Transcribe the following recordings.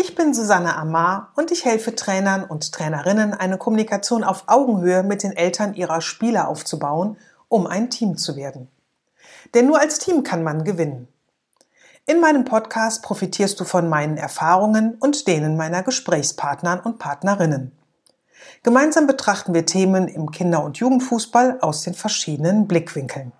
Ich bin Susanne Amar und ich helfe Trainern und Trainerinnen, eine Kommunikation auf Augenhöhe mit den Eltern ihrer Spieler aufzubauen, um ein Team zu werden. Denn nur als Team kann man gewinnen. In meinem Podcast profitierst du von meinen Erfahrungen und denen meiner Gesprächspartnern und Partnerinnen. Gemeinsam betrachten wir Themen im Kinder- und Jugendfußball aus den verschiedenen Blickwinkeln.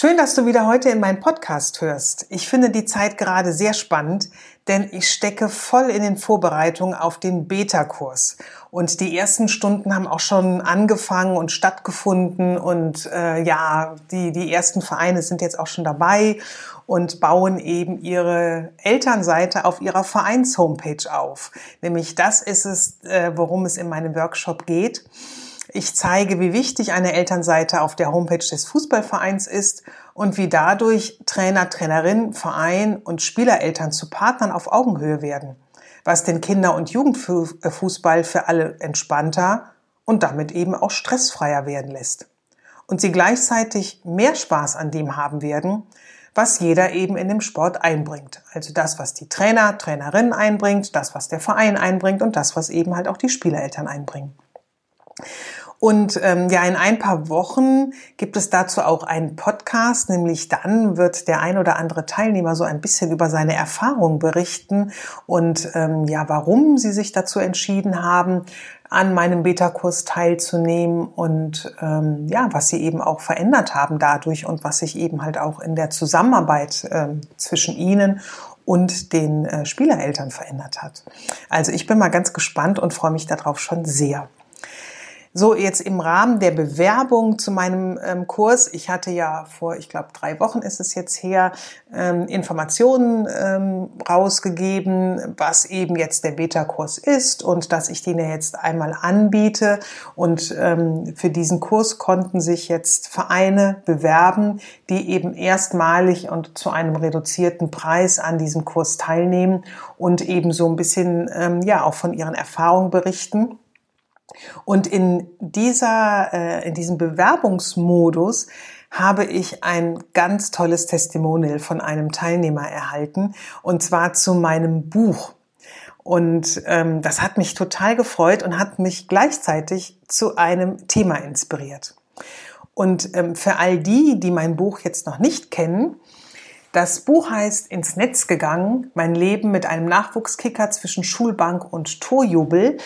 Schön, dass du wieder heute in meinen Podcast hörst. Ich finde die Zeit gerade sehr spannend, denn ich stecke voll in den Vorbereitungen auf den Beta-Kurs. Und die ersten Stunden haben auch schon angefangen und stattgefunden. Und äh, ja, die, die ersten Vereine sind jetzt auch schon dabei und bauen eben ihre Elternseite auf ihrer Vereins-Homepage auf. Nämlich das ist es, äh, worum es in meinem Workshop geht. Ich zeige, wie wichtig eine Elternseite auf der Homepage des Fußballvereins ist und wie dadurch Trainer, Trainerin, Verein und Spielereltern zu Partnern auf Augenhöhe werden, was den Kinder- und Jugendfußball für alle entspannter und damit eben auch stressfreier werden lässt. Und sie gleichzeitig mehr Spaß an dem haben werden, was jeder eben in dem Sport einbringt. Also das, was die Trainer, Trainerinnen einbringt, das, was der Verein einbringt und das, was eben halt auch die Spielereltern einbringen. Und ähm, ja, in ein paar Wochen gibt es dazu auch einen Podcast, nämlich dann wird der ein oder andere Teilnehmer so ein bisschen über seine Erfahrung berichten und ähm, ja, warum sie sich dazu entschieden haben, an meinem Beta-Kurs teilzunehmen und ähm, ja, was sie eben auch verändert haben dadurch und was sich eben halt auch in der Zusammenarbeit ähm, zwischen ihnen und den äh, Spielereltern verändert hat. Also ich bin mal ganz gespannt und freue mich darauf schon sehr. So, jetzt im Rahmen der Bewerbung zu meinem ähm, Kurs, ich hatte ja vor, ich glaube, drei Wochen ist es jetzt her, ähm, Informationen ähm, rausgegeben, was eben jetzt der Beta-Kurs ist und dass ich den ja jetzt einmal anbiete. Und ähm, für diesen Kurs konnten sich jetzt Vereine bewerben, die eben erstmalig und zu einem reduzierten Preis an diesem Kurs teilnehmen und eben so ein bisschen, ähm, ja, auch von ihren Erfahrungen berichten. Und in dieser, äh, in diesem Bewerbungsmodus habe ich ein ganz tolles Testimonial von einem Teilnehmer erhalten, und zwar zu meinem Buch. Und ähm, das hat mich total gefreut und hat mich gleichzeitig zu einem Thema inspiriert. Und ähm, für all die, die mein Buch jetzt noch nicht kennen, das Buch heißt Ins Netz gegangen, mein Leben mit einem Nachwuchskicker zwischen Schulbank und Torjubel.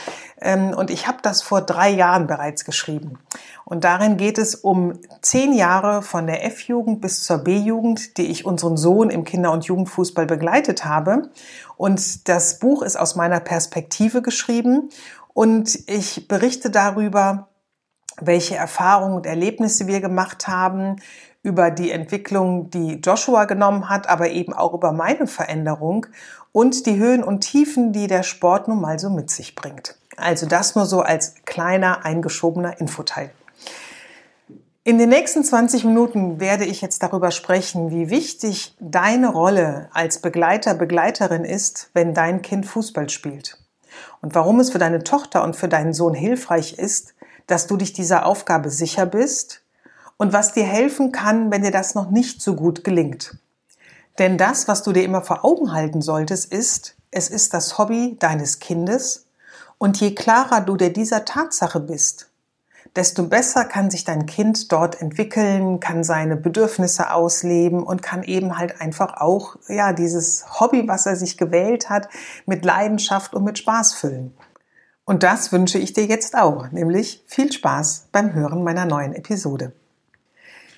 Ähm, und ich habe das vor drei Jahren bereits geschrieben. Und darin geht es um zehn Jahre von der F-Jugend bis zur B-Jugend, die ich unseren Sohn im Kinder- und Jugendfußball begleitet habe. Und das Buch ist aus meiner Perspektive geschrieben. Und ich berichte darüber, welche Erfahrungen und Erlebnisse wir gemacht haben, über die Entwicklung, die Joshua genommen hat, aber eben auch über meine Veränderung und die Höhen und Tiefen, die der Sport nun mal so mit sich bringt. Also das nur so als kleiner eingeschobener Infoteil. In den nächsten 20 Minuten werde ich jetzt darüber sprechen, wie wichtig deine Rolle als Begleiter, Begleiterin ist, wenn dein Kind Fußball spielt. Und warum es für deine Tochter und für deinen Sohn hilfreich ist, dass du dich dieser Aufgabe sicher bist und was dir helfen kann, wenn dir das noch nicht so gut gelingt. Denn das, was du dir immer vor Augen halten solltest, ist, es ist das Hobby deines Kindes und je klarer du dir dieser Tatsache bist, desto besser kann sich dein Kind dort entwickeln, kann seine Bedürfnisse ausleben und kann eben halt einfach auch, ja, dieses Hobby, was er sich gewählt hat, mit Leidenschaft und mit Spaß füllen. Und das wünsche ich dir jetzt auch, nämlich viel Spaß beim Hören meiner neuen Episode.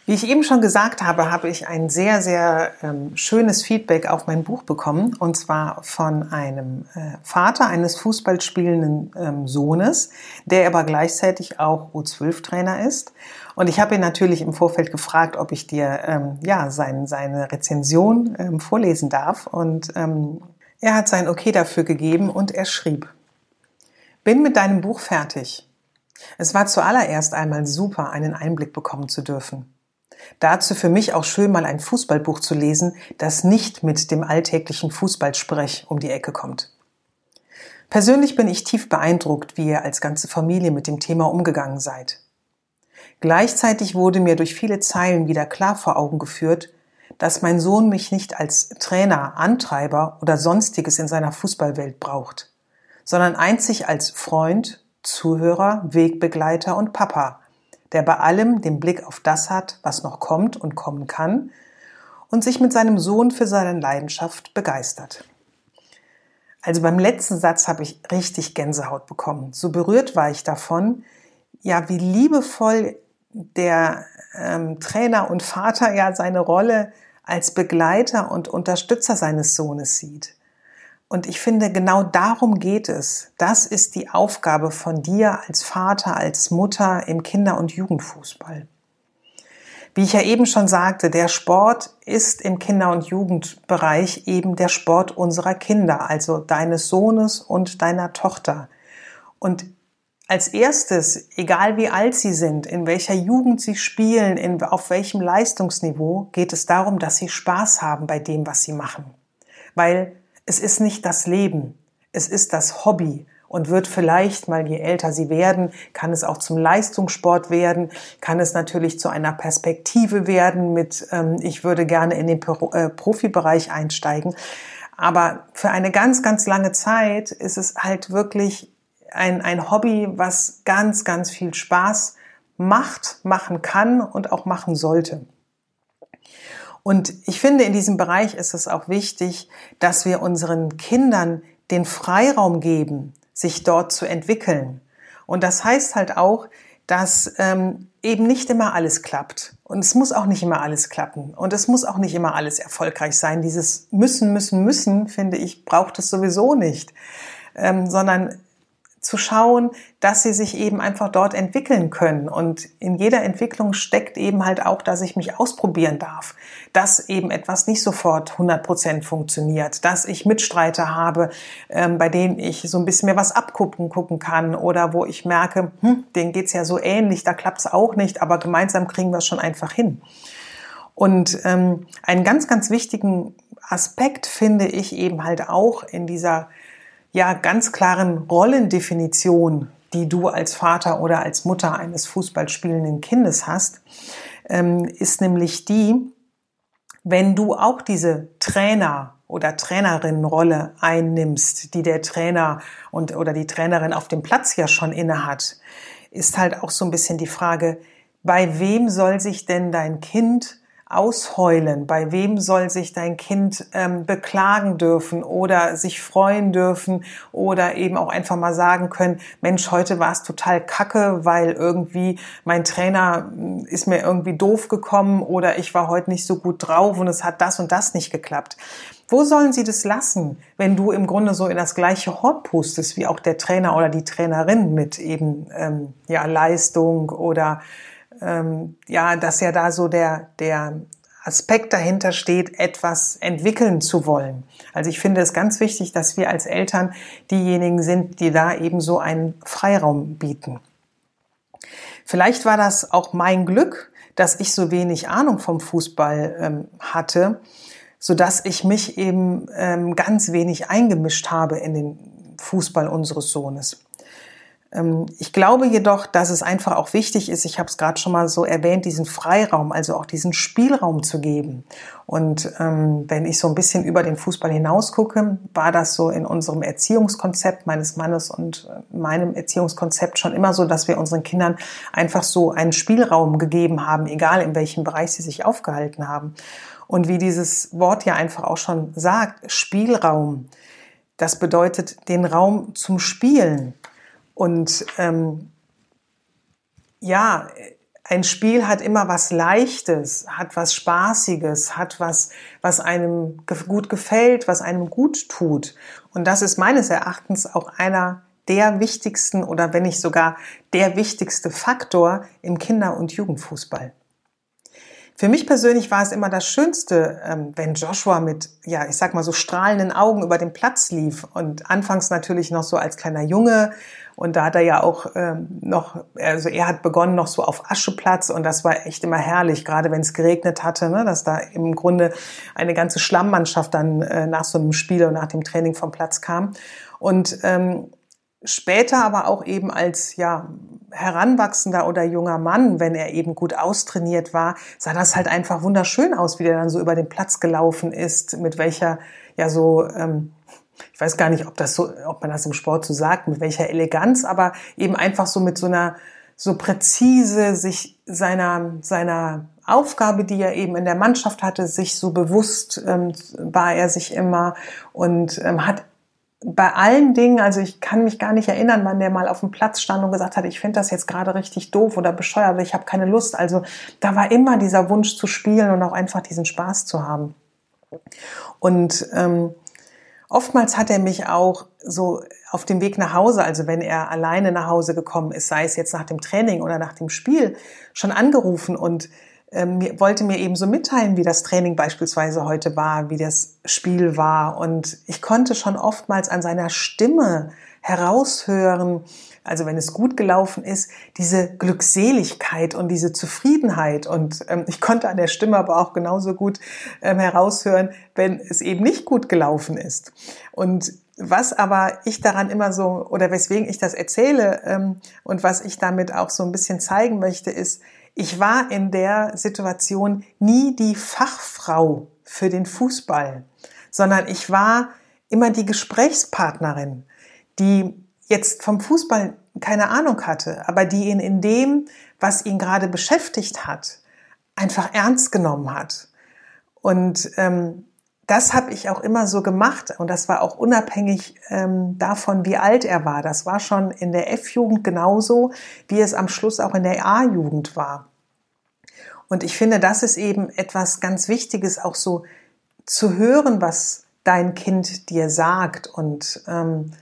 Wie ich eben schon gesagt habe, habe ich ein sehr, sehr ähm, schönes Feedback auf mein Buch bekommen. Und zwar von einem äh, Vater eines Fußballspielenden ähm, Sohnes, der aber gleichzeitig auch U12-Trainer ist. Und ich habe ihn natürlich im Vorfeld gefragt, ob ich dir ähm, ja sein, seine Rezension ähm, vorlesen darf. Und ähm, er hat sein Okay dafür gegeben und er schrieb. Bin mit deinem Buch fertig. Es war zuallererst einmal super, einen Einblick bekommen zu dürfen. Dazu für mich auch schön mal ein Fußballbuch zu lesen, das nicht mit dem alltäglichen Fußballsprech um die Ecke kommt. Persönlich bin ich tief beeindruckt, wie ihr als ganze Familie mit dem Thema umgegangen seid. Gleichzeitig wurde mir durch viele Zeilen wieder klar vor Augen geführt, dass mein Sohn mich nicht als Trainer, Antreiber oder sonstiges in seiner Fußballwelt braucht, sondern einzig als Freund, Zuhörer, Wegbegleiter und Papa, der bei allem den Blick auf das hat, was noch kommt und kommen kann und sich mit seinem Sohn für seine Leidenschaft begeistert. Also beim letzten Satz habe ich richtig Gänsehaut bekommen. So berührt war ich davon, ja, wie liebevoll der ähm, Trainer und Vater ja seine Rolle als Begleiter und Unterstützer seines Sohnes sieht. Und ich finde, genau darum geht es. Das ist die Aufgabe von dir als Vater, als Mutter im Kinder- und Jugendfußball. Wie ich ja eben schon sagte, der Sport ist im Kinder- und Jugendbereich eben der Sport unserer Kinder, also deines Sohnes und deiner Tochter. Und als erstes, egal wie alt sie sind, in welcher Jugend sie spielen, in, auf welchem Leistungsniveau, geht es darum, dass sie Spaß haben bei dem, was sie machen. Weil es ist nicht das Leben, es ist das Hobby und wird vielleicht mal, je älter sie werden, kann es auch zum Leistungssport werden, kann es natürlich zu einer Perspektive werden mit, ähm, ich würde gerne in den Pro äh, Profibereich einsteigen. Aber für eine ganz, ganz lange Zeit ist es halt wirklich ein, ein Hobby, was ganz, ganz viel Spaß macht, machen kann und auch machen sollte. Und ich finde, in diesem Bereich ist es auch wichtig, dass wir unseren Kindern den Freiraum geben, sich dort zu entwickeln. Und das heißt halt auch, dass ähm, eben nicht immer alles klappt. Und es muss auch nicht immer alles klappen. Und es muss auch nicht immer alles erfolgreich sein. Dieses müssen, müssen, müssen, finde ich, braucht es sowieso nicht. Ähm, sondern zu schauen, dass sie sich eben einfach dort entwickeln können. Und in jeder Entwicklung steckt eben halt auch, dass ich mich ausprobieren darf, dass eben etwas nicht sofort 100 Prozent funktioniert, dass ich Mitstreiter habe, ähm, bei denen ich so ein bisschen mehr was abgucken gucken kann oder wo ich merke, hm, denen geht's ja so ähnlich, da klappt's auch nicht, aber gemeinsam kriegen wir es schon einfach hin. Und ähm, einen ganz, ganz wichtigen Aspekt finde ich eben halt auch in dieser ja ganz klaren Rollendefinition, die du als Vater oder als Mutter eines Fußballspielenden Kindes hast, ähm, ist nämlich die, wenn du auch diese Trainer oder Trainerinnenrolle einnimmst, die der Trainer und oder die Trainerin auf dem Platz ja schon inne hat, ist halt auch so ein bisschen die Frage, bei wem soll sich denn dein Kind ausheulen? Bei wem soll sich dein Kind ähm, beklagen dürfen oder sich freuen dürfen oder eben auch einfach mal sagen können, Mensch, heute war es total kacke, weil irgendwie mein Trainer hm, ist mir irgendwie doof gekommen oder ich war heute nicht so gut drauf und es hat das und das nicht geklappt. Wo sollen sie das lassen, wenn du im Grunde so in das gleiche Hort pustest wie auch der Trainer oder die Trainerin mit eben ähm, ja Leistung oder ähm, ja, dass ja da so der, der Aspekt dahinter steht, etwas entwickeln zu wollen. Also ich finde es ganz wichtig, dass wir als Eltern diejenigen sind, die da eben so einen Freiraum bieten. Vielleicht war das auch mein Glück, dass ich so wenig Ahnung vom Fußball ähm, hatte, so dass ich mich eben ähm, ganz wenig eingemischt habe in den Fußball unseres Sohnes. Ähm, ich glaube jedoch, dass es einfach auch wichtig ist, ich habe es gerade schon mal so erwähnt, diesen Freiraum, also auch diesen Spielraum zu geben. Und ähm, wenn ich so ein bisschen über den Fußball hinaus gucke, war das so in unserem Erziehungskonzept meines Mannes und äh, meinem Erziehungskonzept schon immer so, dass wir unseren Kindern einfach so einen Spielraum gegeben haben, egal in welchem Bereich sie sich aufgehalten haben. Und wie dieses Wort ja einfach auch schon sagt, Spielraum, das bedeutet den Raum zum Spielen. Und ähm, ja, ein Spiel hat immer was Leichtes, hat was Spaßiges, hat was, was einem gut gefällt, was einem gut tut. Und das ist meines Erachtens auch einer der wichtigsten oder wenn nicht sogar der wichtigste Faktor im Kinder- und Jugendfußball. Für mich persönlich war es immer das Schönste, ähm, wenn Joshua mit, ja, ich sag mal so strahlenden Augen über den Platz lief und anfangs natürlich noch so als kleiner Junge und da hat er ja auch ähm, noch, also er hat begonnen noch so auf Ascheplatz und das war echt immer herrlich, gerade wenn es geregnet hatte, ne, dass da im Grunde eine ganze Schlammmannschaft dann äh, nach so einem Spiel und nach dem Training vom Platz kam. Und ähm, später aber auch eben als ja heranwachsender oder junger Mann, wenn er eben gut austrainiert war, sah das halt einfach wunderschön aus, wie der dann so über den Platz gelaufen ist, mit welcher ja so ähm, ich weiß gar nicht, ob das so, ob man das im Sport so sagt, mit welcher Eleganz, aber eben einfach so mit so einer so präzise sich seiner seiner Aufgabe, die er eben in der Mannschaft hatte, sich so bewusst ähm, war er sich immer und ähm, hat bei allen Dingen, also ich kann mich gar nicht erinnern, wann der mal auf dem Platz stand und gesagt hat, ich finde das jetzt gerade richtig doof oder bescheuert, ich habe keine Lust. Also da war immer dieser Wunsch zu spielen und auch einfach diesen Spaß zu haben. Und ähm, oftmals hat er mich auch so auf dem Weg nach Hause, also wenn er alleine nach Hause gekommen ist, sei es jetzt nach dem Training oder nach dem Spiel, schon angerufen und ähm, wollte mir eben so mitteilen, wie das Training beispielsweise heute war, wie das Spiel war. Und ich konnte schon oftmals an seiner Stimme heraushören, also wenn es gut gelaufen ist, diese Glückseligkeit und diese Zufriedenheit. Und ähm, ich konnte an der Stimme aber auch genauso gut ähm, heraushören, wenn es eben nicht gut gelaufen ist. Und was aber ich daran immer so, oder weswegen ich das erzähle ähm, und was ich damit auch so ein bisschen zeigen möchte, ist, ich war in der Situation nie die Fachfrau für den Fußball, sondern ich war immer die Gesprächspartnerin, die jetzt vom Fußball keine Ahnung hatte, aber die ihn in dem, was ihn gerade beschäftigt hat, einfach ernst genommen hat. Und ähm, das habe ich auch immer so gemacht und das war auch unabhängig ähm, davon, wie alt er war. Das war schon in der F-Jugend genauso, wie es am Schluss auch in der A-Jugend war. Und ich finde, das ist eben etwas ganz Wichtiges, auch so zu hören, was dein Kind dir sagt und ähm,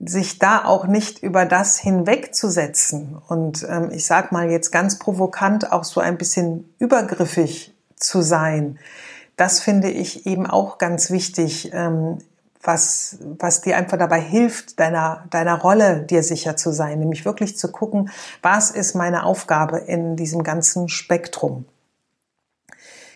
sich da auch nicht über das hinwegzusetzen und ähm, ich sag mal jetzt ganz provokant auch so ein bisschen übergriffig zu sein das finde ich eben auch ganz wichtig, ähm, was, was dir einfach dabei hilft, deiner, deiner Rolle dir sicher zu sein, nämlich wirklich zu gucken, was ist meine Aufgabe in diesem ganzen Spektrum.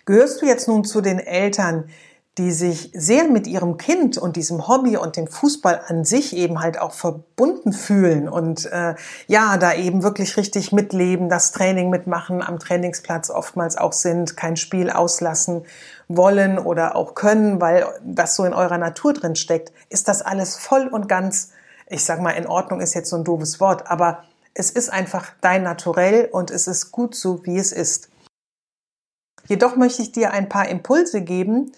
Gehörst du jetzt nun zu den Eltern, die sich sehr mit ihrem Kind und diesem Hobby und dem Fußball an sich eben halt auch verbunden fühlen und äh, ja, da eben wirklich richtig mitleben, das Training mitmachen, am Trainingsplatz oftmals auch sind, kein Spiel auslassen wollen oder auch können, weil das so in eurer Natur drin steckt, ist das alles voll und ganz, ich sag mal, in Ordnung ist jetzt so ein doofes Wort, aber es ist einfach dein Naturell und es ist gut so, wie es ist. Jedoch möchte ich dir ein paar Impulse geben,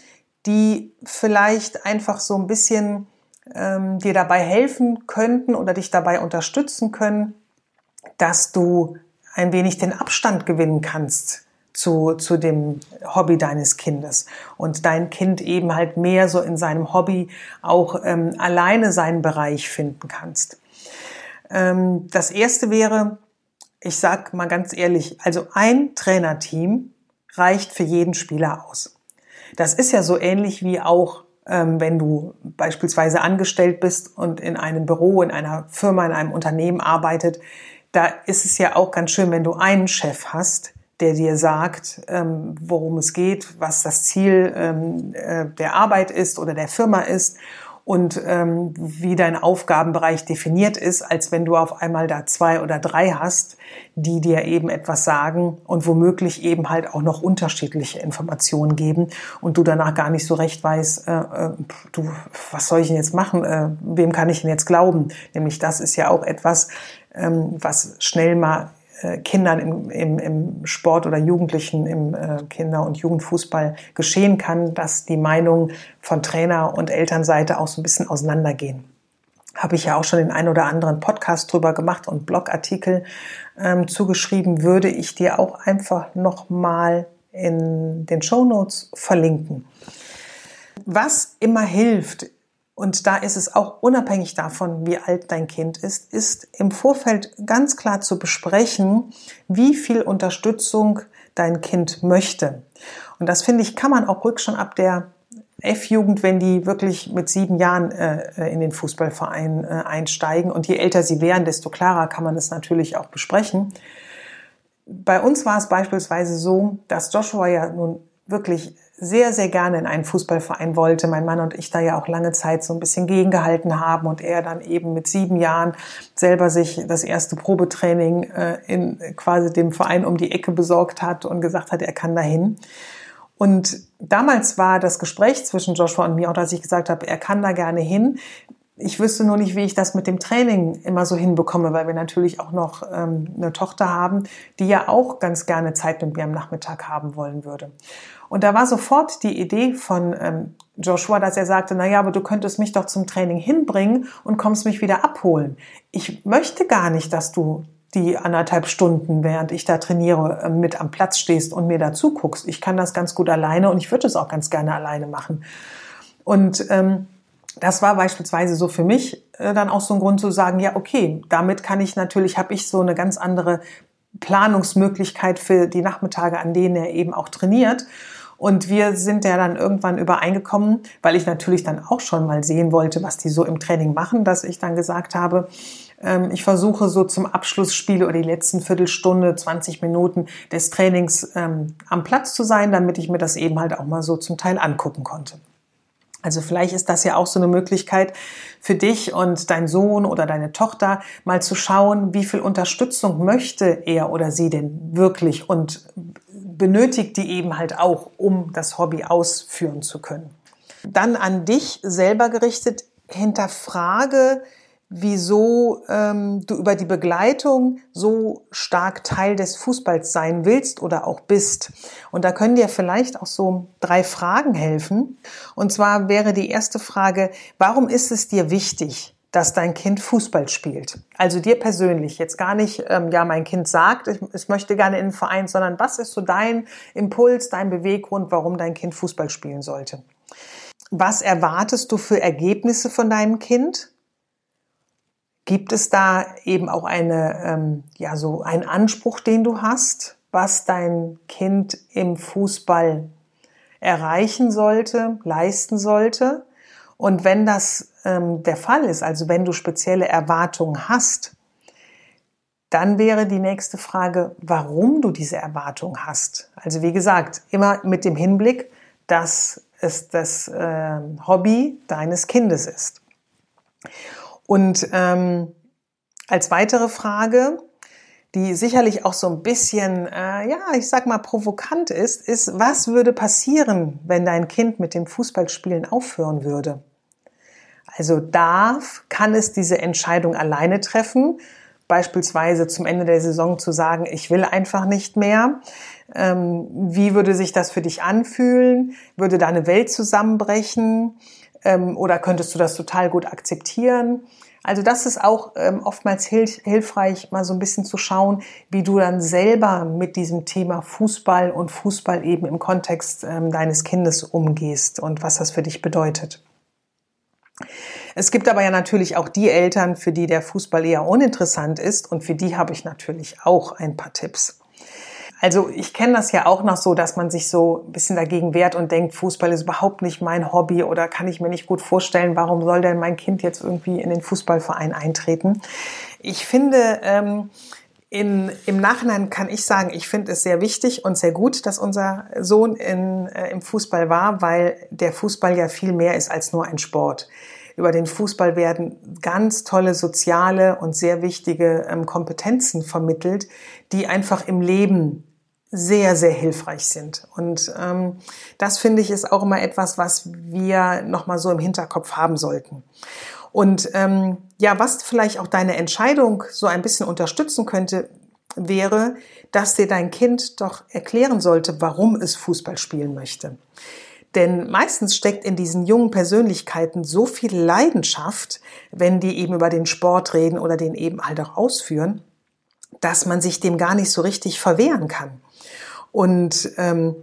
die vielleicht einfach so ein bisschen ähm, dir dabei helfen könnten oder dich dabei unterstützen können, dass du ein wenig den Abstand gewinnen kannst zu, zu dem Hobby deines Kindes und dein Kind eben halt mehr so in seinem Hobby auch ähm, alleine seinen Bereich finden kannst. Ähm, das erste wäre, ich sag mal ganz ehrlich, also ein Trainerteam reicht für jeden Spieler aus. Das ist ja so ähnlich wie auch, ähm, wenn du beispielsweise angestellt bist und in einem Büro, in einer Firma, in einem Unternehmen arbeitet. Da ist es ja auch ganz schön, wenn du einen Chef hast, der dir sagt, ähm, worum es geht, was das Ziel ähm, äh, der Arbeit ist oder der Firma ist und ähm, wie dein Aufgabenbereich definiert ist, als wenn du auf einmal da zwei oder drei hast, die dir eben etwas sagen und womöglich eben halt auch noch unterschiedliche Informationen geben und du danach gar nicht so recht weißt, äh, äh, du, was soll ich denn jetzt machen, äh, wem kann ich denn jetzt glauben? Nämlich das ist ja auch etwas, ähm, was schnell mal äh, Kindern im, im, im Sport oder Jugendlichen im äh, Kinder- und Jugendfußball geschehen kann, dass die Meinungen von Trainer und Elternseite auch so ein bisschen auseinandergehen. Habe ich ja auch schon den ein oder anderen Podcast drüber gemacht und Blogartikel ähm, zugeschrieben, würde ich dir auch einfach nochmal in den Show Notes verlinken. Was immer hilft, und da ist es auch unabhängig davon, wie alt dein Kind ist, ist im Vorfeld ganz klar zu besprechen, wie viel Unterstützung dein Kind möchte. Und das finde ich, kann man auch ruhig schon ab der F-Jugend, wenn die wirklich mit sieben Jahren äh, in den Fußballverein äh, einsteigen. Und je älter sie werden, desto klarer kann man es natürlich auch besprechen. Bei uns war es beispielsweise so, dass Joshua ja nun wirklich sehr, sehr gerne in einen Fußballverein wollte. Mein Mann und ich da ja auch lange Zeit so ein bisschen gegengehalten haben und er dann eben mit sieben Jahren selber sich das erste Probetraining äh, in quasi dem Verein um die Ecke besorgt hat und gesagt hat, er kann dahin. Und damals war das Gespräch zwischen Joshua und mir, auch dass ich gesagt habe, er kann da gerne hin. Ich wüsste nur nicht, wie ich das mit dem Training immer so hinbekomme, weil wir natürlich auch noch ähm, eine Tochter haben, die ja auch ganz gerne Zeit mit mir am Nachmittag haben wollen würde. Und da war sofort die Idee von ähm, Joshua, dass er sagte, na ja, aber du könntest mich doch zum Training hinbringen und kommst mich wieder abholen. Ich möchte gar nicht, dass du die anderthalb Stunden, während ich da trainiere, ähm, mit am Platz stehst und mir dazu guckst. Ich kann das ganz gut alleine und ich würde es auch ganz gerne alleine machen. Und ähm, das war beispielsweise so für mich äh, dann auch so ein Grund zu sagen, ja, okay, damit kann ich natürlich, habe ich so eine ganz andere Planungsmöglichkeit für die Nachmittage, an denen er eben auch trainiert. Und wir sind ja dann irgendwann übereingekommen, weil ich natürlich dann auch schon mal sehen wollte, was die so im Training machen, dass ich dann gesagt habe, ähm, ich versuche so zum Abschlussspiel oder die letzten Viertelstunde, 20 Minuten des Trainings ähm, am Platz zu sein, damit ich mir das eben halt auch mal so zum Teil angucken konnte. Also vielleicht ist das ja auch so eine Möglichkeit für dich und dein Sohn oder deine Tochter mal zu schauen, wie viel Unterstützung möchte er oder sie denn wirklich und benötigt die eben halt auch, um das Hobby ausführen zu können. Dann an dich selber gerichtet, hinterfrage, wieso ähm, du über die Begleitung so stark Teil des Fußballs sein willst oder auch bist. Und da können dir vielleicht auch so drei Fragen helfen. Und zwar wäre die erste Frage, warum ist es dir wichtig, dass dein Kind Fußball spielt? Also dir persönlich, jetzt gar nicht, ähm, ja, mein Kind sagt, ich, ich möchte gerne in den Verein, sondern was ist so dein Impuls, dein Beweggrund, warum dein Kind Fußball spielen sollte? Was erwartest du für Ergebnisse von deinem Kind? Gibt es da eben auch eine, ähm, ja, so einen Anspruch, den du hast, was dein Kind im Fußball erreichen sollte, leisten sollte? Und wenn das ähm, der Fall ist, also wenn du spezielle Erwartungen hast, dann wäre die nächste Frage, warum du diese Erwartung hast. Also wie gesagt, immer mit dem Hinblick, dass es das äh, Hobby deines Kindes ist. Und ähm, als weitere Frage, die sicherlich auch so ein bisschen, äh, ja, ich sag mal, provokant ist, ist, was würde passieren, wenn dein Kind mit dem Fußballspielen aufhören würde? Also darf, kann es diese Entscheidung alleine treffen, beispielsweise zum Ende der Saison zu sagen, ich will einfach nicht mehr. Ähm, wie würde sich das für dich anfühlen? Würde deine Welt zusammenbrechen? Ähm, oder könntest du das total gut akzeptieren? Also das ist auch ähm, oftmals hilf hilfreich, mal so ein bisschen zu schauen, wie du dann selber mit diesem Thema Fußball und Fußball eben im Kontext ähm, deines Kindes umgehst und was das für dich bedeutet. Es gibt aber ja natürlich auch die Eltern, für die der Fußball eher uninteressant ist und für die habe ich natürlich auch ein paar Tipps. Also ich kenne das ja auch noch so, dass man sich so ein bisschen dagegen wehrt und denkt, Fußball ist überhaupt nicht mein Hobby oder kann ich mir nicht gut vorstellen, warum soll denn mein Kind jetzt irgendwie in den Fußballverein eintreten? Ich finde, ähm, in, Im Nachhinein kann ich sagen, ich finde es sehr wichtig und sehr gut, dass unser Sohn in, äh, im Fußball war, weil der Fußball ja viel mehr ist als nur ein Sport. Über den Fußball werden ganz tolle soziale und sehr wichtige ähm, Kompetenzen vermittelt, die einfach im Leben sehr, sehr hilfreich sind. Und ähm, das finde ich ist auch immer etwas, was wir nochmal so im Hinterkopf haben sollten. Und ähm, ja, was vielleicht auch deine Entscheidung so ein bisschen unterstützen könnte, wäre, dass dir dein Kind doch erklären sollte, warum es Fußball spielen möchte. Denn meistens steckt in diesen jungen Persönlichkeiten so viel Leidenschaft, wenn die eben über den Sport reden oder den eben halt auch ausführen, dass man sich dem gar nicht so richtig verwehren kann. Und ähm,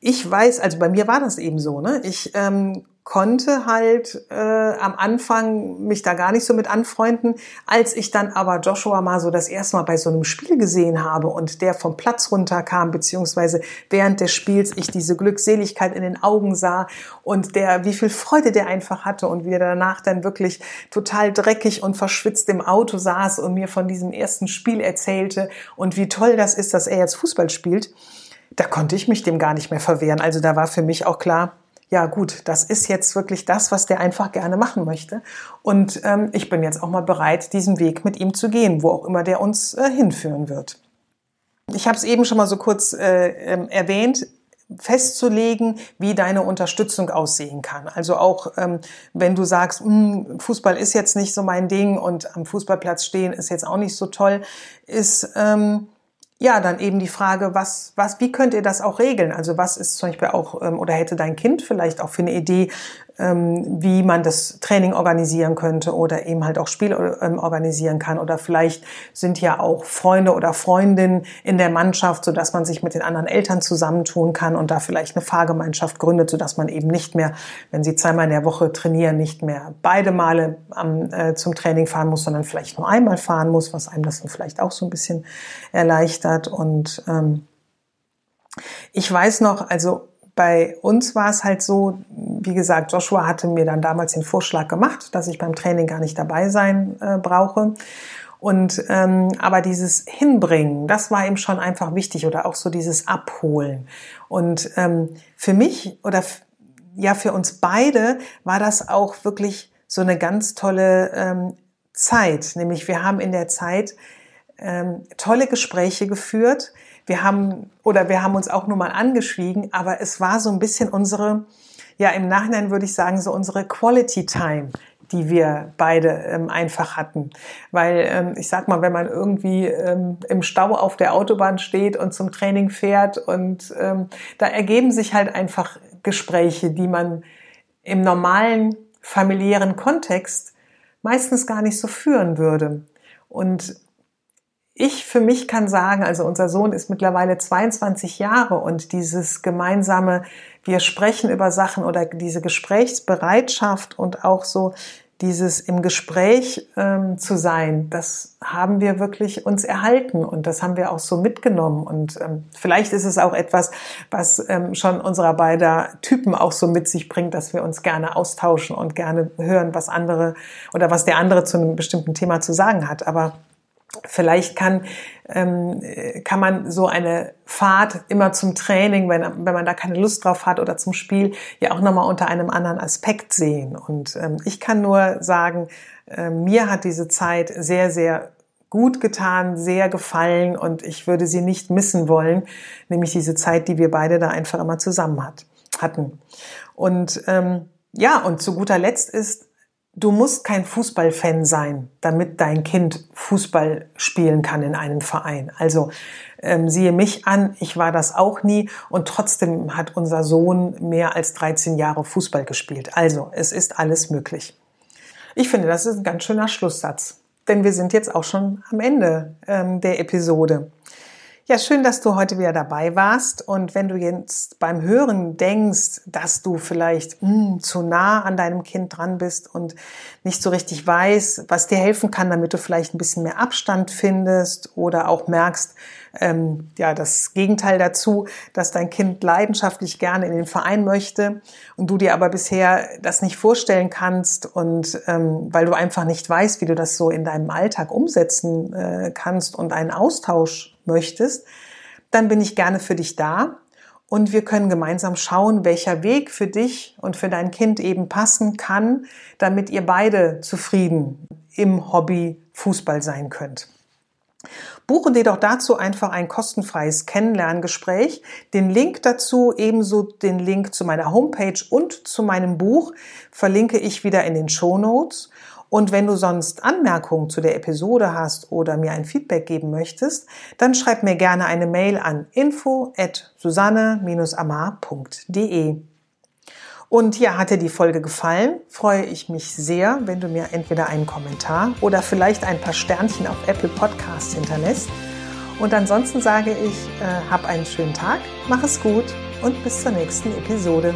ich weiß, also bei mir war das eben so, ne? Ich ähm, konnte halt äh, am Anfang mich da gar nicht so mit anfreunden. Als ich dann aber Joshua mal so das erste Mal bei so einem Spiel gesehen habe und der vom Platz runterkam, beziehungsweise während des Spiels ich diese Glückseligkeit in den Augen sah und der, wie viel Freude der einfach hatte und wie er danach dann wirklich total dreckig und verschwitzt im Auto saß und mir von diesem ersten Spiel erzählte und wie toll das ist, dass er jetzt Fußball spielt, da konnte ich mich dem gar nicht mehr verwehren. Also da war für mich auch klar, ja gut, das ist jetzt wirklich das, was der einfach gerne machen möchte. Und ähm, ich bin jetzt auch mal bereit, diesen Weg mit ihm zu gehen, wo auch immer der uns äh, hinführen wird. Ich habe es eben schon mal so kurz äh, ähm, erwähnt festzulegen, wie deine Unterstützung aussehen kann. Also auch ähm, wenn du sagst, hm, Fußball ist jetzt nicht so mein Ding und am Fußballplatz stehen ist jetzt auch nicht so toll, ist ähm, ja, dann eben die Frage, was, was, wie könnt ihr das auch regeln? Also was ist zum Beispiel auch, ähm, oder hätte dein Kind vielleicht auch für eine Idee, wie man das Training organisieren könnte oder eben halt auch Spiel ähm, organisieren kann. Oder vielleicht sind ja auch Freunde oder Freundinnen in der Mannschaft, so dass man sich mit den anderen Eltern zusammentun kann und da vielleicht eine Fahrgemeinschaft gründet, so dass man eben nicht mehr, wenn sie zweimal in der Woche trainieren, nicht mehr beide Male am, äh, zum Training fahren muss, sondern vielleicht nur einmal fahren muss, was einem das dann vielleicht auch so ein bisschen erleichtert. Und ähm, ich weiß noch, also bei uns war es halt so, wie gesagt, Joshua hatte mir dann damals den Vorschlag gemacht, dass ich beim Training gar nicht dabei sein äh, brauche. Und ähm, aber dieses Hinbringen, das war ihm schon einfach wichtig oder auch so dieses Abholen. Und ähm, für mich oder ja für uns beide war das auch wirklich so eine ganz tolle ähm, Zeit. Nämlich wir haben in der Zeit ähm, tolle Gespräche geführt wir haben oder wir haben uns auch nur mal angeschwiegen, aber es war so ein bisschen unsere, ja im Nachhinein würde ich sagen, so unsere Quality Time, die wir beide ähm, einfach hatten. Weil ähm, ich sag mal, wenn man irgendwie ähm, im Stau auf der Autobahn steht und zum Training fährt und ähm, da ergeben sich halt einfach Gespräche, die man im normalen familiären Kontext meistens gar nicht so führen würde. Und ich für mich kann sagen, also unser Sohn ist mittlerweile 22 Jahre und dieses gemeinsame, wir sprechen über Sachen oder diese Gesprächsbereitschaft und auch so dieses im Gespräch ähm, zu sein, das haben wir wirklich uns erhalten und das haben wir auch so mitgenommen. Und ähm, vielleicht ist es auch etwas, was ähm, schon unserer beider Typen auch so mit sich bringt, dass wir uns gerne austauschen und gerne hören, was andere oder was der andere zu einem bestimmten Thema zu sagen hat. Aber Vielleicht kann, ähm, kann man so eine Fahrt immer zum Training, wenn, wenn man da keine Lust drauf hat oder zum Spiel, ja auch nochmal unter einem anderen Aspekt sehen. Und ähm, ich kann nur sagen, äh, mir hat diese Zeit sehr, sehr gut getan, sehr gefallen und ich würde sie nicht missen wollen, nämlich diese Zeit, die wir beide da einfach immer zusammen hat, hatten. Und ähm, ja, und zu guter Letzt ist Du musst kein Fußballfan sein, damit dein Kind Fußball spielen kann in einem Verein. Also ähm, siehe mich an, ich war das auch nie und trotzdem hat unser Sohn mehr als 13 Jahre Fußball gespielt. Also es ist alles möglich. Ich finde, das ist ein ganz schöner Schlusssatz, denn wir sind jetzt auch schon am Ende ähm, der Episode. Ja, schön, dass du heute wieder dabei warst. Und wenn du jetzt beim Hören denkst, dass du vielleicht mh, hm, zu nah an deinem Kind dran bist und nicht so richtig weißt, was dir helfen kann, damit du vielleicht ein bisschen mehr Abstand findest oder auch merkst, ähm, ja, das Gegenteil dazu, dass dein Kind leidenschaftlich gerne in den Verein möchte und du dir aber bisher das nicht vorstellen kannst und ähm, weil du einfach nicht weißt, wie du das so in deinem Alltag umsetzen äh, kannst und einen Austausch möchtest, dann bin ich gerne für dich da und wir können gemeinsam schauen, welcher Weg für dich und für dein Kind eben passen kann, damit ihr beide zufrieden im Hobby Fußball sein könnt. Buchen dir doch dazu einfach ein kostenfreies Kennenlerngespräch. Den Link dazu, ebenso den Link zu meiner Homepage und zu meinem Buch verlinke ich wieder in den Show Notes. Und wenn du sonst Anmerkungen zu der Episode hast oder mir ein Feedback geben möchtest, dann schreib mir gerne eine Mail an info at susanne-amar.de. Und ja, hat dir die Folge gefallen, freue ich mich sehr, wenn du mir entweder einen Kommentar oder vielleicht ein paar Sternchen auf Apple Podcasts hinterlässt. Und ansonsten sage ich, äh, hab einen schönen Tag, mach es gut und bis zur nächsten Episode.